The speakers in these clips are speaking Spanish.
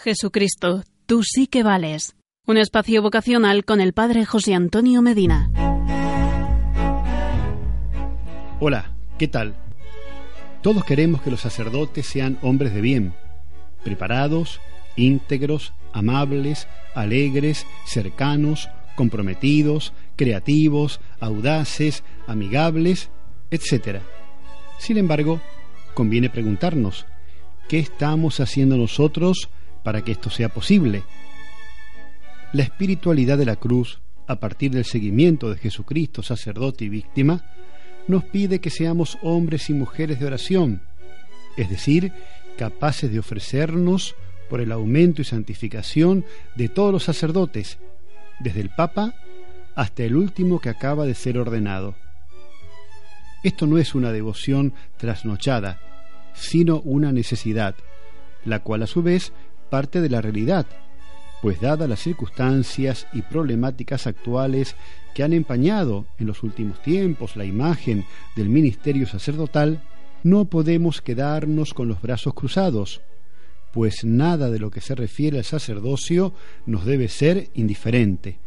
Jesucristo, tú sí que vales. Un espacio vocacional con el Padre José Antonio Medina. Hola, ¿qué tal? Todos queremos que los sacerdotes sean hombres de bien, preparados, íntegros, amables, alegres, cercanos, comprometidos, creativos, audaces, amigables, etc. Sin embargo, conviene preguntarnos, ¿qué estamos haciendo nosotros para que esto sea posible? La espiritualidad de la cruz, a partir del seguimiento de Jesucristo, sacerdote y víctima, nos pide que seamos hombres y mujeres de oración, es decir, capaces de ofrecernos por el aumento y santificación de todos los sacerdotes, desde el Papa hasta el último que acaba de ser ordenado. Esto no es una devoción trasnochada, sino una necesidad, la cual a su vez parte de la realidad, pues dadas las circunstancias y problemáticas actuales que han empañado en los últimos tiempos la imagen del ministerio sacerdotal, no podemos quedarnos con los brazos cruzados, pues nada de lo que se refiere al sacerdocio nos debe ser indiferente.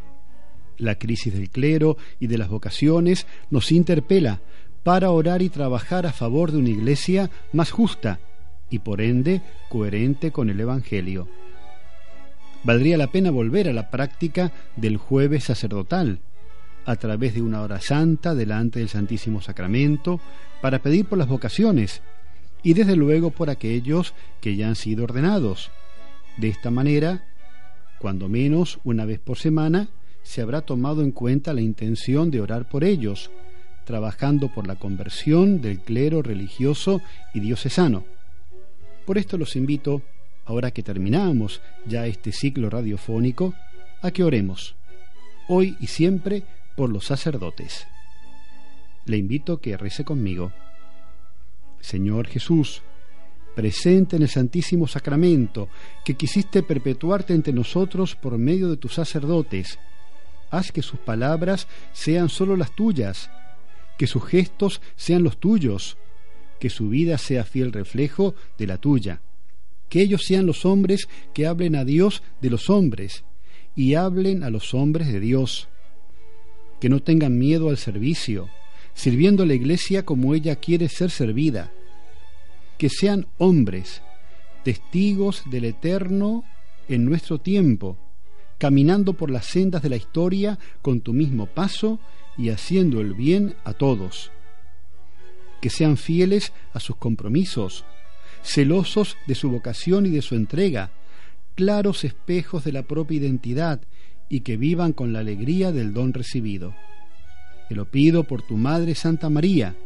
La crisis del clero y de las vocaciones nos interpela para orar y trabajar a favor de una iglesia más justa y por ende coherente con el Evangelio. Valdría la pena volver a la práctica del jueves sacerdotal, a través de una hora santa delante del Santísimo Sacramento, para pedir por las vocaciones y desde luego por aquellos que ya han sido ordenados. De esta manera, cuando menos una vez por semana, se habrá tomado en cuenta la intención de orar por ellos, trabajando por la conversión del clero religioso y diocesano. Por esto los invito, ahora que terminamos ya este ciclo radiofónico, a que oremos, hoy y siempre, por los sacerdotes. Le invito a que rece conmigo. Señor Jesús, presente en el Santísimo Sacramento, que quisiste perpetuarte entre nosotros por medio de tus sacerdotes, haz que sus palabras sean sólo las tuyas, que sus gestos sean los tuyos, que su vida sea fiel reflejo de la tuya, que ellos sean los hombres que hablen a Dios de los hombres y hablen a los hombres de Dios, que no tengan miedo al servicio, sirviendo a la iglesia como ella quiere ser servida, que sean hombres, testigos del eterno en nuestro tiempo, caminando por las sendas de la historia con tu mismo paso y haciendo el bien a todos. Que sean fieles a sus compromisos, celosos de su vocación y de su entrega, claros espejos de la propia identidad y que vivan con la alegría del don recibido. Te lo pido por tu Madre Santa María,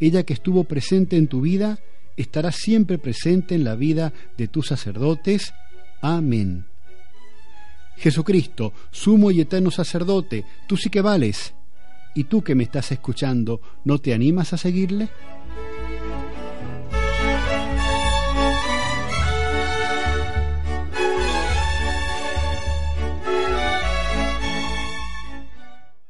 ella que estuvo presente en tu vida, estará siempre presente en la vida de tus sacerdotes. Amén. Jesucristo, sumo y eterno sacerdote, tú sí que vales. ¿Y tú que me estás escuchando, no te animas a seguirle?